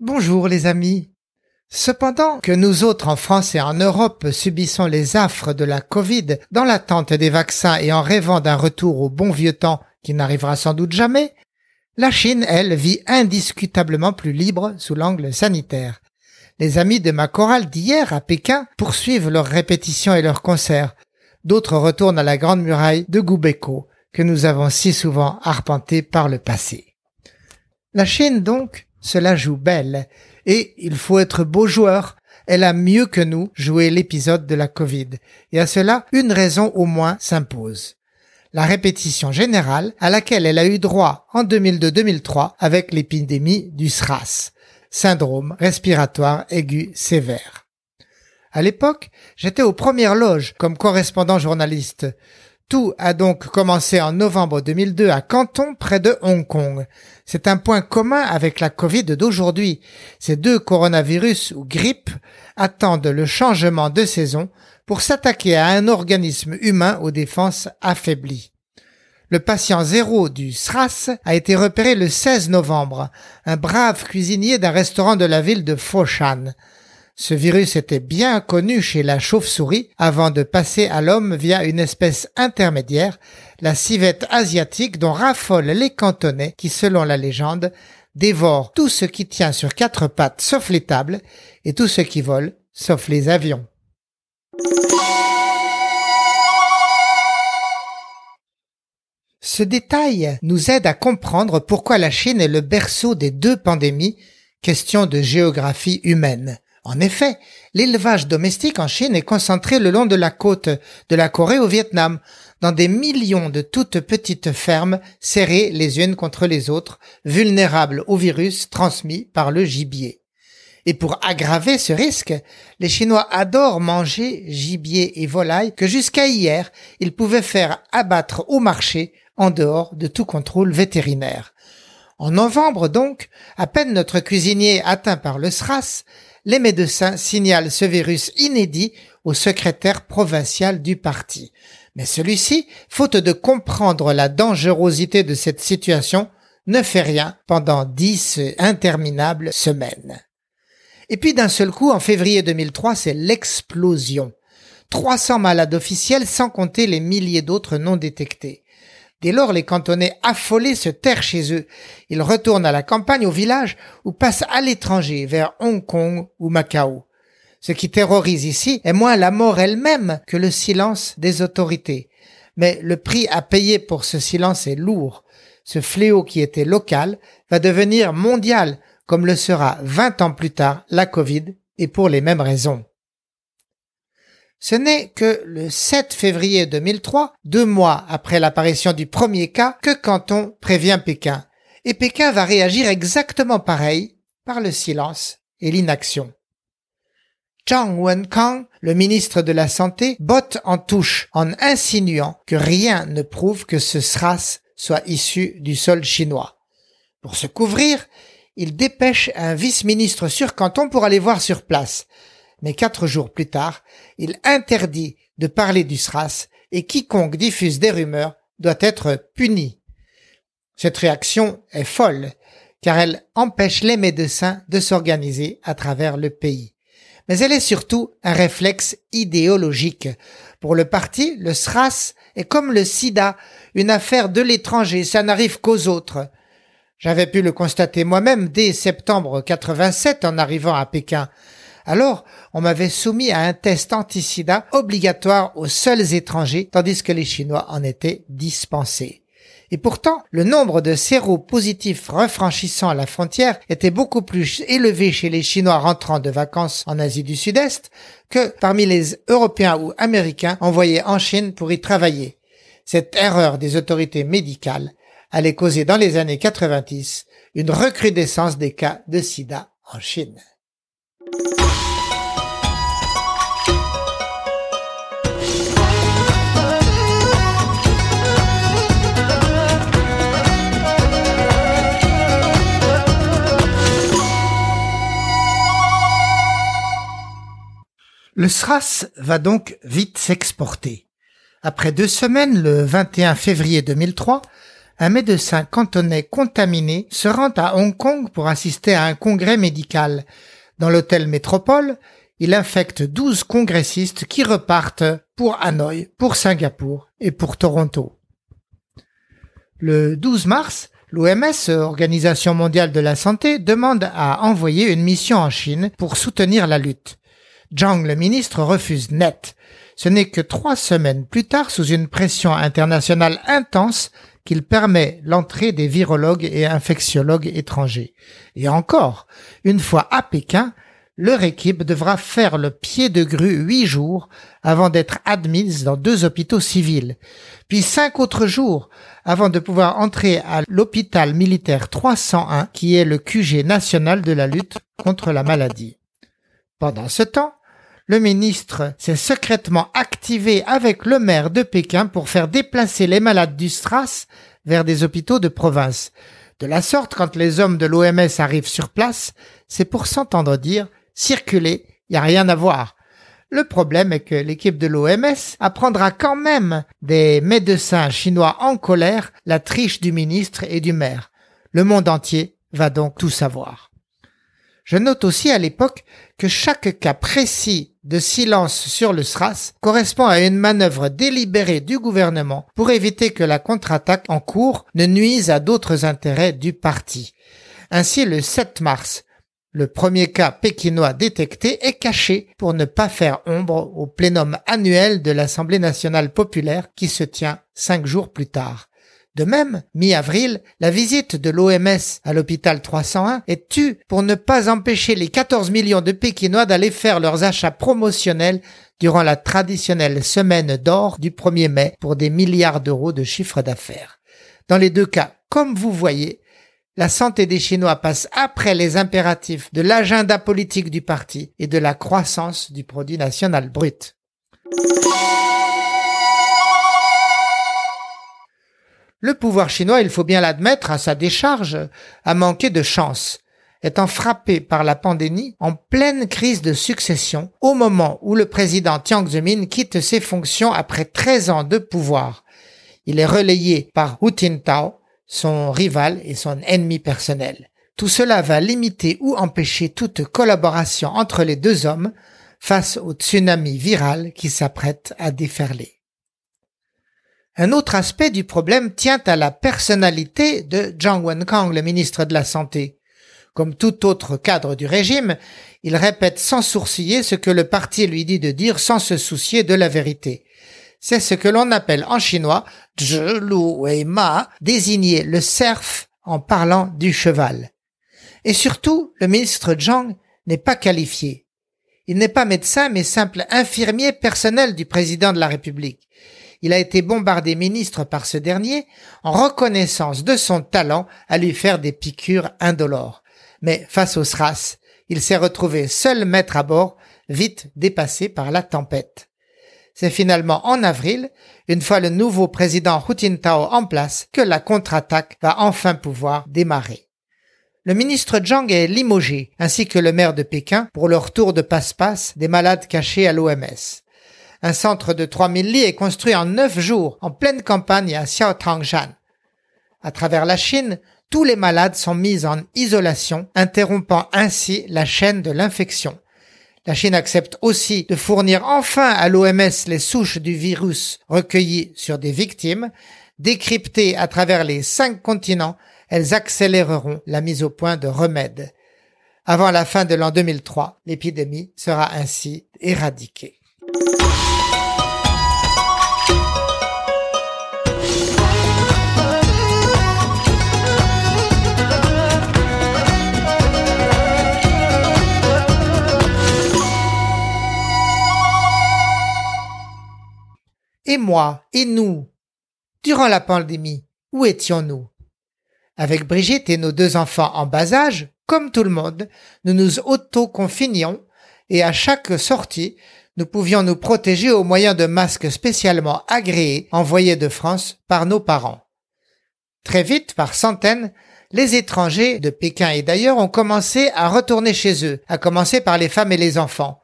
Bonjour les amis. Cependant que nous autres en France et en Europe subissons les affres de la Covid dans l'attente des vaccins et en rêvant d'un retour au bon vieux temps qui n'arrivera sans doute jamais, la Chine, elle, vit indiscutablement plus libre sous l'angle sanitaire. Les amis de ma chorale d'hier à Pékin poursuivent leurs répétitions et leurs concerts. D'autres retournent à la grande muraille de Gubeko, que nous avons si souvent arpenté par le passé. La Chine, donc, cela joue belle, et il faut être beau joueur. Elle a mieux que nous joué l'épisode de la Covid, et à cela, une raison au moins s'impose. La répétition générale à laquelle elle a eu droit en 2002-2003 avec l'épidémie du SRAS, syndrome respiratoire aigu sévère. À l'époque, j'étais aux premières loges comme correspondant journaliste. Tout a donc commencé en novembre 2002 à Canton, près de Hong Kong. C'est un point commun avec la Covid d'aujourd'hui. Ces deux coronavirus ou grippes attendent le changement de saison pour s'attaquer à un organisme humain aux défenses affaiblies. Le patient zéro du SRAS a été repéré le 16 novembre, un brave cuisinier d'un restaurant de la ville de Foshan. Ce virus était bien connu chez la chauve-souris avant de passer à l'homme via une espèce intermédiaire, la civette asiatique dont raffolent les cantonais qui, selon la légende, dévorent tout ce qui tient sur quatre pattes sauf les tables et tout ce qui vole sauf les avions. Ce détail nous aide à comprendre pourquoi la Chine est le berceau des deux pandémies, question de géographie humaine. En effet, l'élevage domestique en Chine est concentré le long de la côte de la Corée au Vietnam, dans des millions de toutes petites fermes serrées les unes contre les autres, vulnérables au virus transmis par le gibier. Et pour aggraver ce risque, les Chinois adorent manger gibier et volaille que jusqu'à hier, ils pouvaient faire abattre au marché en dehors de tout contrôle vétérinaire. En novembre donc, à peine notre cuisinier atteint par le SRAS, les médecins signalent ce virus inédit au secrétaire provincial du parti. Mais celui-ci, faute de comprendre la dangerosité de cette situation, ne fait rien pendant dix interminables semaines. Et puis d'un seul coup, en février 2003, c'est l'explosion. 300 malades officiels sans compter les milliers d'autres non détectés. Dès lors, les cantonais affolés se terrent chez eux. Ils retournent à la campagne, au village, ou passent à l'étranger, vers Hong Kong ou Macao. Ce qui terrorise ici est moins la mort elle-même que le silence des autorités. Mais le prix à payer pour ce silence est lourd. Ce fléau qui était local va devenir mondial, comme le sera vingt ans plus tard la Covid, et pour les mêmes raisons. Ce n'est que le 7 février 2003, deux mois après l'apparition du premier cas, que Canton prévient Pékin. Et Pékin va réagir exactement pareil, par le silence et l'inaction. Zhang Wenkang, le ministre de la Santé, botte en touche en insinuant que rien ne prouve que ce SRAS soit issu du sol chinois. Pour se couvrir, il dépêche un vice-ministre sur Canton pour aller voir sur place mais quatre jours plus tard, il interdit de parler du SRAS et quiconque diffuse des rumeurs doit être puni. Cette réaction est folle, car elle empêche les médecins de s'organiser à travers le pays. Mais elle est surtout un réflexe idéologique. Pour le parti, le SRAS est comme le sida, une affaire de l'étranger, ça n'arrive qu'aux autres. J'avais pu le constater moi-même dès septembre 87 en arrivant à Pékin. Alors, on m'avait soumis à un test anti-sida obligatoire aux seuls étrangers, tandis que les Chinois en étaient dispensés. Et pourtant, le nombre de séropositifs refranchissant la frontière était beaucoup plus élevé chez les Chinois rentrant de vacances en Asie du Sud-Est que parmi les Européens ou Américains envoyés en Chine pour y travailler. Cette erreur des autorités médicales allait causer dans les années 90 une recrudescence des cas de sida en Chine. Le SRAS va donc vite s'exporter. Après deux semaines, le 21 février 2003, un médecin cantonais contaminé se rend à Hong Kong pour assister à un congrès médical dans l'hôtel Métropole, il infecte 12 congressistes qui repartent pour Hanoï, pour Singapour et pour Toronto. Le 12 mars, l'OMS, Organisation mondiale de la santé, demande à envoyer une mission en Chine pour soutenir la lutte. Zhang, le ministre, refuse net. Ce n'est que trois semaines plus tard, sous une pression internationale intense, qu'il permet l'entrée des virologues et infectiologues étrangers. Et encore, une fois à Pékin, leur équipe devra faire le pied de grue huit jours avant d'être admise dans deux hôpitaux civils, puis cinq autres jours avant de pouvoir entrer à l'hôpital militaire 301 qui est le QG national de la lutte contre la maladie. Pendant ce temps, le ministre s'est secrètement activé avec le maire de Pékin pour faire déplacer les malades du Stras vers des hôpitaux de province. De la sorte, quand les hommes de l'OMS arrivent sur place, c'est pour s'entendre dire circuler, n'y a rien à voir. Le problème est que l'équipe de l'OMS apprendra quand même des médecins chinois en colère la triche du ministre et du maire. Le monde entier va donc tout savoir. Je note aussi à l'époque que chaque cas précis de silence sur le SRAS correspond à une manœuvre délibérée du gouvernement pour éviter que la contre-attaque en cours ne nuise à d'autres intérêts du parti. Ainsi, le 7 mars, le premier cas pékinois détecté est caché pour ne pas faire ombre au plénum annuel de l'Assemblée nationale populaire qui se tient cinq jours plus tard. De même, mi-avril, la visite de l'OMS à l'hôpital 301 est tue pour ne pas empêcher les 14 millions de Pékinois d'aller faire leurs achats promotionnels durant la traditionnelle semaine d'or du 1er mai pour des milliards d'euros de chiffre d'affaires. Dans les deux cas, comme vous voyez, la santé des Chinois passe après les impératifs de l'agenda politique du parti et de la croissance du produit national brut. Le pouvoir chinois, il faut bien l'admettre, à sa décharge, a manqué de chance, étant frappé par la pandémie en pleine crise de succession, au moment où le président Jiang Zemin quitte ses fonctions après 13 ans de pouvoir. Il est relayé par Hu Jintao, son rival et son ennemi personnel. Tout cela va limiter ou empêcher toute collaboration entre les deux hommes face au tsunami viral qui s'apprête à déferler. Un autre aspect du problème tient à la personnalité de Zhang Wenkang, le ministre de la Santé. Comme tout autre cadre du régime, il répète sans sourciller ce que le parti lui dit de dire sans se soucier de la vérité. C'est ce que l'on appelle en chinois Zhi Lu Wei Ma, désigner le cerf en parlant du cheval. Et surtout, le ministre Zhang n'est pas qualifié. Il n'est pas médecin mais simple infirmier personnel du président de la République il a été bombardé ministre par ce dernier en reconnaissance de son talent à lui faire des piqûres indolores. Mais face au SRAS, il s'est retrouvé seul maître à bord, vite dépassé par la tempête. C'est finalement en avril, une fois le nouveau président Hu Jintao en place, que la contre-attaque va enfin pouvoir démarrer. Le ministre Zhang est limogé, ainsi que le maire de Pékin, pour leur tour de passe-passe des malades cachés à l'OMS. Un centre de 3000 lits est construit en neuf jours en pleine campagne à Xiaotangshan. À travers la Chine, tous les malades sont mis en isolation, interrompant ainsi la chaîne de l'infection. La Chine accepte aussi de fournir enfin à l'OMS les souches du virus recueillies sur des victimes. Décryptées à travers les cinq continents, elles accéléreront la mise au point de remèdes. Avant la fin de l'an 2003, l'épidémie sera ainsi éradiquée. Et moi, et nous, durant la pandémie, où étions-nous? Avec Brigitte et nos deux enfants en bas âge, comme tout le monde, nous nous auto-confinions et à chaque sortie, nous pouvions nous protéger au moyen de masques spécialement agréés envoyés de France par nos parents. Très vite, par centaines, les étrangers de Pékin et d'ailleurs ont commencé à retourner chez eux, à commencer par les femmes et les enfants.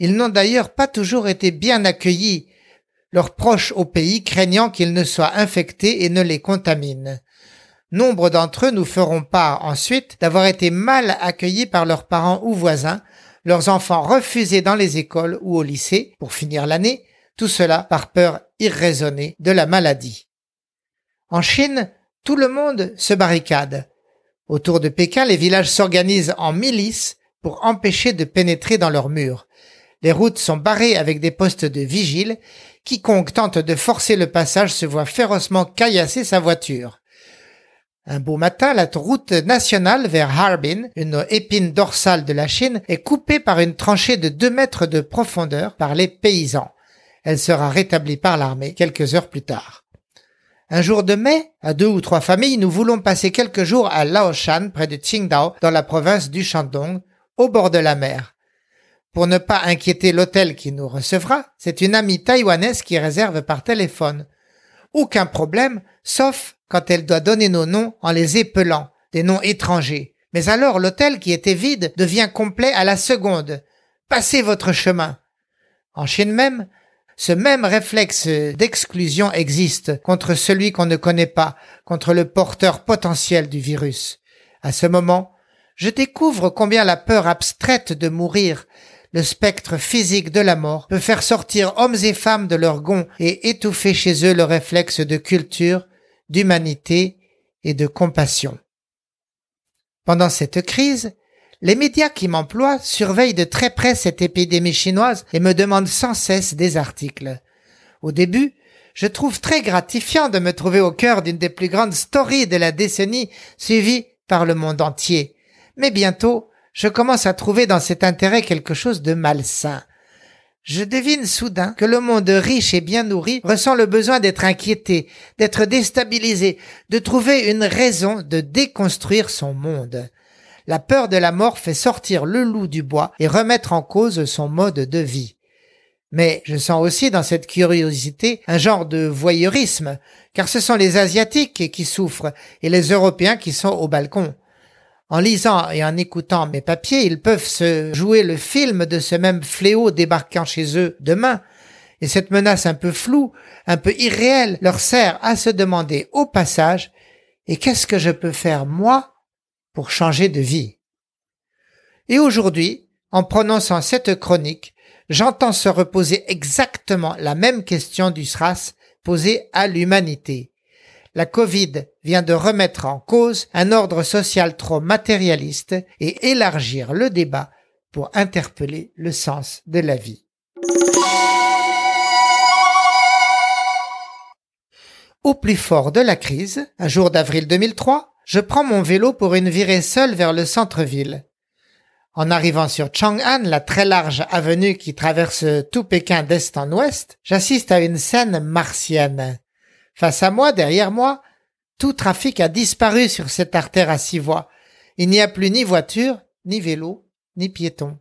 Ils n'ont d'ailleurs pas toujours été bien accueillis, leurs proches au pays craignant qu'ils ne soient infectés et ne les contaminent. Nombre d'entre eux nous feront part ensuite d'avoir été mal accueillis par leurs parents ou voisins, leurs enfants refusés dans les écoles ou au lycée pour finir l'année, tout cela par peur irraisonnée de la maladie. En Chine, tout le monde se barricade. Autour de Pékin, les villages s'organisent en milices pour empêcher de pénétrer dans leurs murs. Les routes sont barrées avec des postes de vigile. Quiconque tente de forcer le passage se voit férocement caillasser sa voiture. Un beau matin, la route nationale vers Harbin, une épine dorsale de la Chine, est coupée par une tranchée de deux mètres de profondeur par les paysans. Elle sera rétablie par l'armée quelques heures plus tard. Un jour de mai, à deux ou trois familles, nous voulons passer quelques jours à Laoshan, près de Qingdao, dans la province du Shandong, au bord de la mer. Pour ne pas inquiéter l'hôtel qui nous recevra, c'est une amie taïwanaise qui réserve par téléphone. Aucun problème, sauf quand elle doit donner nos noms en les épelant, des noms étrangers. Mais alors l'hôtel qui était vide devient complet à la seconde. Passez votre chemin. En Chine même, ce même réflexe d'exclusion existe contre celui qu'on ne connaît pas, contre le porteur potentiel du virus. À ce moment, je découvre combien la peur abstraite de mourir, le spectre physique de la mort, peut faire sortir hommes et femmes de leur gond et étouffer chez eux le réflexe de culture, d'humanité et de compassion. Pendant cette crise, les médias qui m'emploient surveillent de très près cette épidémie chinoise et me demandent sans cesse des articles. Au début, je trouve très gratifiant de me trouver au cœur d'une des plus grandes stories de la décennie suivie par le monde entier. Mais bientôt, je commence à trouver dans cet intérêt quelque chose de malsain. Je devine soudain que le monde riche et bien nourri ressent le besoin d'être inquiété, d'être déstabilisé, de trouver une raison de déconstruire son monde. La peur de la mort fait sortir le loup du bois et remettre en cause son mode de vie. Mais je sens aussi dans cette curiosité un genre de voyeurisme, car ce sont les Asiatiques qui souffrent et les Européens qui sont au balcon. En lisant et en écoutant mes papiers, ils peuvent se jouer le film de ce même fléau débarquant chez eux demain. Et cette menace un peu floue, un peu irréelle, leur sert à se demander au passage, et qu'est-ce que je peux faire moi pour changer de vie? Et aujourd'hui, en prononçant cette chronique, j'entends se reposer exactement la même question du SRAS posée à l'humanité. La Covid vient de remettre en cause un ordre social trop matérialiste et élargir le débat pour interpeller le sens de la vie. Au plus fort de la crise, un jour d'avril 2003, je prends mon vélo pour une virée seule vers le centre-ville. En arrivant sur Chang'an, la très large avenue qui traverse tout Pékin d'est en ouest, j'assiste à une scène martienne. Face à moi, derrière moi, tout trafic a disparu sur cette artère à six voies. Il n'y a plus ni voiture, ni vélo, ni piéton.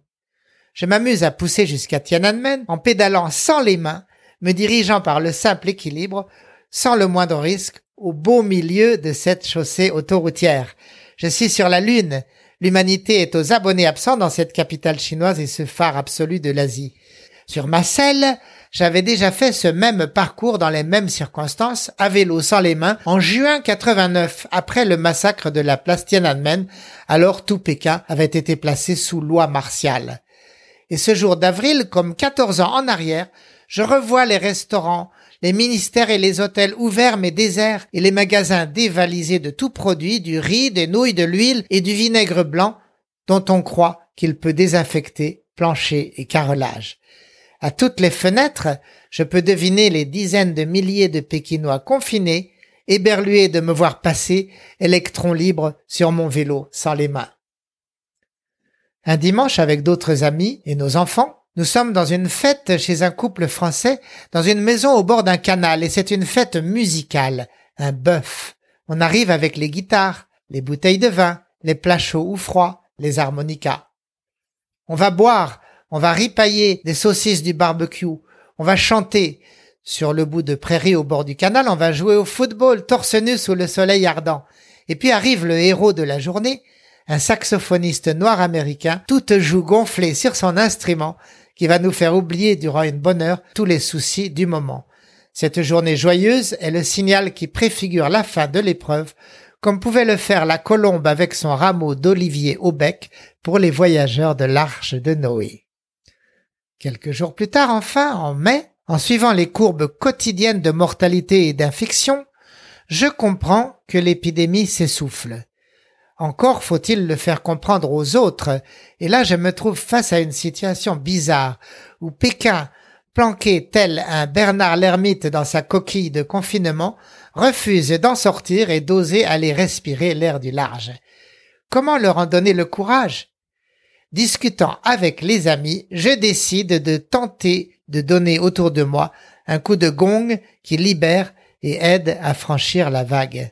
Je m'amuse à pousser jusqu'à Tiananmen en pédalant sans les mains, me dirigeant par le simple équilibre, sans le moindre risque, au beau milieu de cette chaussée autoroutière. Je suis sur la Lune. L'humanité est aux abonnés absents dans cette capitale chinoise et ce phare absolu de l'Asie. Sur ma selle, j'avais déjà fait ce même parcours dans les mêmes circonstances, à vélo sans les mains, en juin 89, après le massacre de la place Tiananmen, alors tout Pékin avait été placé sous loi martiale. Et ce jour d'avril, comme 14 ans en arrière, je revois les restaurants, les ministères et les hôtels ouverts mais déserts et les magasins dévalisés de tout produit, du riz, des nouilles, de l'huile et du vinaigre blanc, dont on croit qu'il peut désinfecter plancher et carrelage. À toutes les fenêtres, je peux deviner les dizaines de milliers de Pékinois confinés, éberlués de me voir passer, électron libre, sur mon vélo, sans les mains. Un dimanche, avec d'autres amis et nos enfants, nous sommes dans une fête chez un couple français, dans une maison au bord d'un canal, et c'est une fête musicale, un bœuf. On arrive avec les guitares, les bouteilles de vin, les plats chauds ou froids, les harmonicas. On va boire, on va ripailler des saucisses du barbecue, on va chanter. Sur le bout de prairie au bord du canal, on va jouer au football torse nu sous le soleil ardent. Et puis arrive le héros de la journée, un saxophoniste noir américain, toute joue gonflée sur son instrument, qui va nous faire oublier durant une bonne heure tous les soucis du moment. Cette journée joyeuse est le signal qui préfigure la fin de l'épreuve, comme pouvait le faire la colombe avec son rameau d'olivier au bec pour les voyageurs de l'arche de Noé. Quelques jours plus tard, enfin, en mai, en suivant les courbes quotidiennes de mortalité et d'infection, je comprends que l'épidémie s'essouffle. Encore faut-il le faire comprendre aux autres, et là je me trouve face à une situation bizarre, où Pékin, planqué tel un Bernard l'ermite dans sa coquille de confinement, refuse d'en sortir et d'oser aller respirer l'air du large. Comment leur en donner le courage? Discutant avec les amis, je décide de tenter de donner autour de moi un coup de gong qui libère et aide à franchir la vague.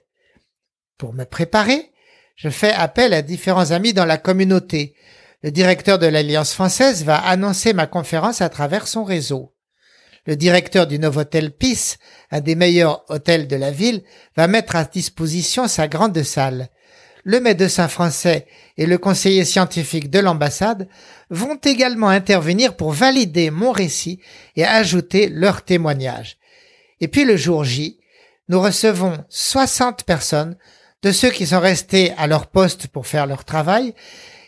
Pour me préparer, je fais appel à différents amis dans la communauté. Le directeur de l'Alliance française va annoncer ma conférence à travers son réseau. Le directeur du Novotel Peace, un des meilleurs hôtels de la ville, va mettre à disposition sa grande salle. Le médecin français et le conseiller scientifique de l'ambassade vont également intervenir pour valider mon récit et ajouter leur témoignage. Et puis le jour J, nous recevons 60 personnes de ceux qui sont restés à leur poste pour faire leur travail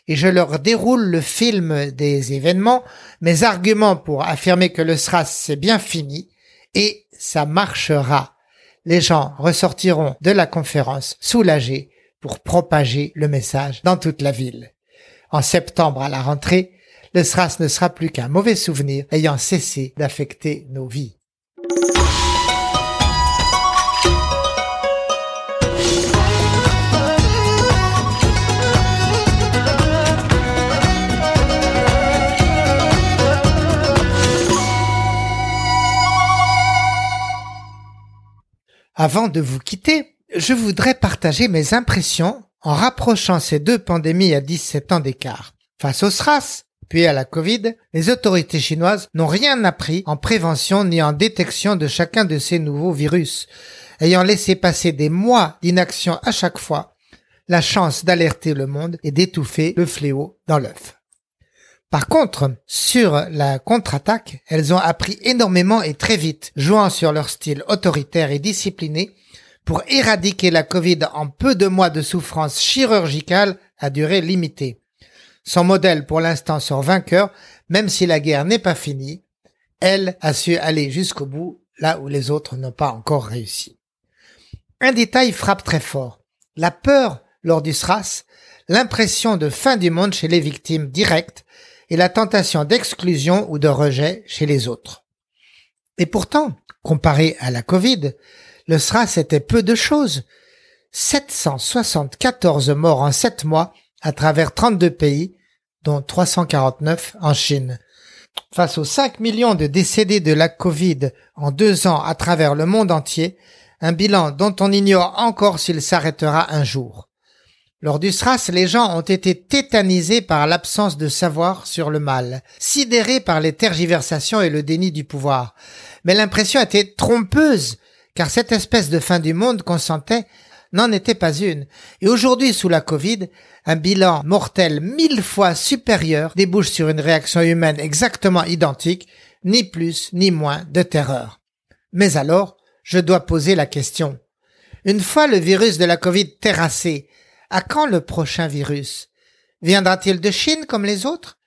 et je leur déroule le film des événements, mes arguments pour affirmer que le SRAS c'est bien fini et ça marchera. Les gens ressortiront de la conférence soulagés pour propager le message dans toute la ville. En septembre à la rentrée, le SRAS ne sera plus qu'un mauvais souvenir ayant cessé d'affecter nos vies. Avant de vous quitter, je voudrais partager mes impressions en rapprochant ces deux pandémies à 17 ans d'écart. Face au SRAS, puis à la Covid, les autorités chinoises n'ont rien appris en prévention ni en détection de chacun de ces nouveaux virus, ayant laissé passer des mois d'inaction à chaque fois, la chance d'alerter le monde et d'étouffer le fléau dans l'œuf. Par contre, sur la contre-attaque, elles ont appris énormément et très vite, jouant sur leur style autoritaire et discipliné pour éradiquer la Covid en peu de mois de souffrance chirurgicale à durée limitée. Son modèle pour l'instant sort vainqueur, même si la guerre n'est pas finie, elle a su aller jusqu'au bout là où les autres n'ont pas encore réussi. Un détail frappe très fort. La peur lors du SRAS, l'impression de fin du monde chez les victimes directes et la tentation d'exclusion ou de rejet chez les autres. Et pourtant, comparé à la Covid, le SRAS était peu de choses. 774 morts en 7 mois à travers 32 pays, dont 349 en Chine. Face aux 5 millions de décédés de la Covid en deux ans à travers le monde entier, un bilan dont on ignore encore s'il s'arrêtera un jour. Lors du SRAS, les gens ont été tétanisés par l'absence de savoir sur le mal, sidérés par les tergiversations et le déni du pouvoir. Mais l'impression était trompeuse, car cette espèce de fin du monde qu'on sentait n'en était pas une. Et aujourd'hui, sous la Covid, un bilan mortel mille fois supérieur débouche sur une réaction humaine exactement identique, ni plus ni moins de terreur. Mais alors, je dois poser la question. Une fois le virus de la Covid terrassé, à quand le prochain virus? Viendra-t-il de Chine comme les autres?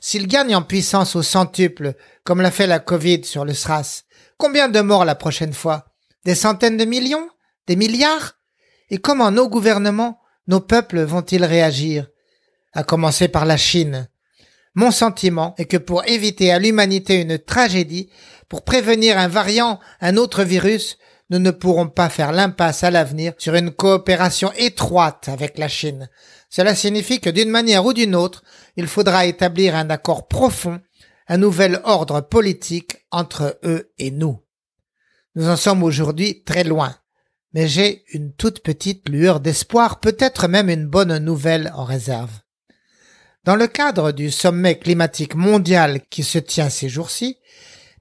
S'il gagne en puissance au centuple, comme l'a fait la Covid sur le SRAS, combien de morts la prochaine fois? Des centaines de millions? Des milliards? Et comment nos gouvernements, nos peuples vont-ils réagir? À commencer par la Chine. Mon sentiment est que pour éviter à l'humanité une tragédie, pour prévenir un variant, un autre virus, nous ne pourrons pas faire l'impasse à l'avenir sur une coopération étroite avec la Chine. Cela signifie que d'une manière ou d'une autre, il faudra établir un accord profond, un nouvel ordre politique entre eux et nous. Nous en sommes aujourd'hui très loin, mais j'ai une toute petite lueur d'espoir, peut-être même une bonne nouvelle en réserve. Dans le cadre du sommet climatique mondial qui se tient ces jours-ci,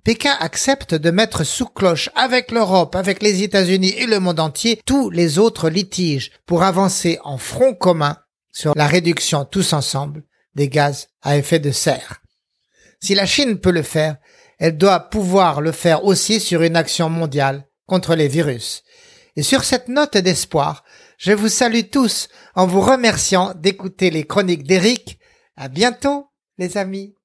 Pékin accepte de mettre sous cloche avec l'Europe, avec les États-Unis et le monde entier tous les autres litiges pour avancer en front commun sur la réduction tous ensemble des gaz à effet de serre. Si la Chine peut le faire, elle doit pouvoir le faire aussi sur une action mondiale contre les virus. Et sur cette note d'espoir, je vous salue tous en vous remerciant d'écouter les chroniques d'Eric. À bientôt, les amis.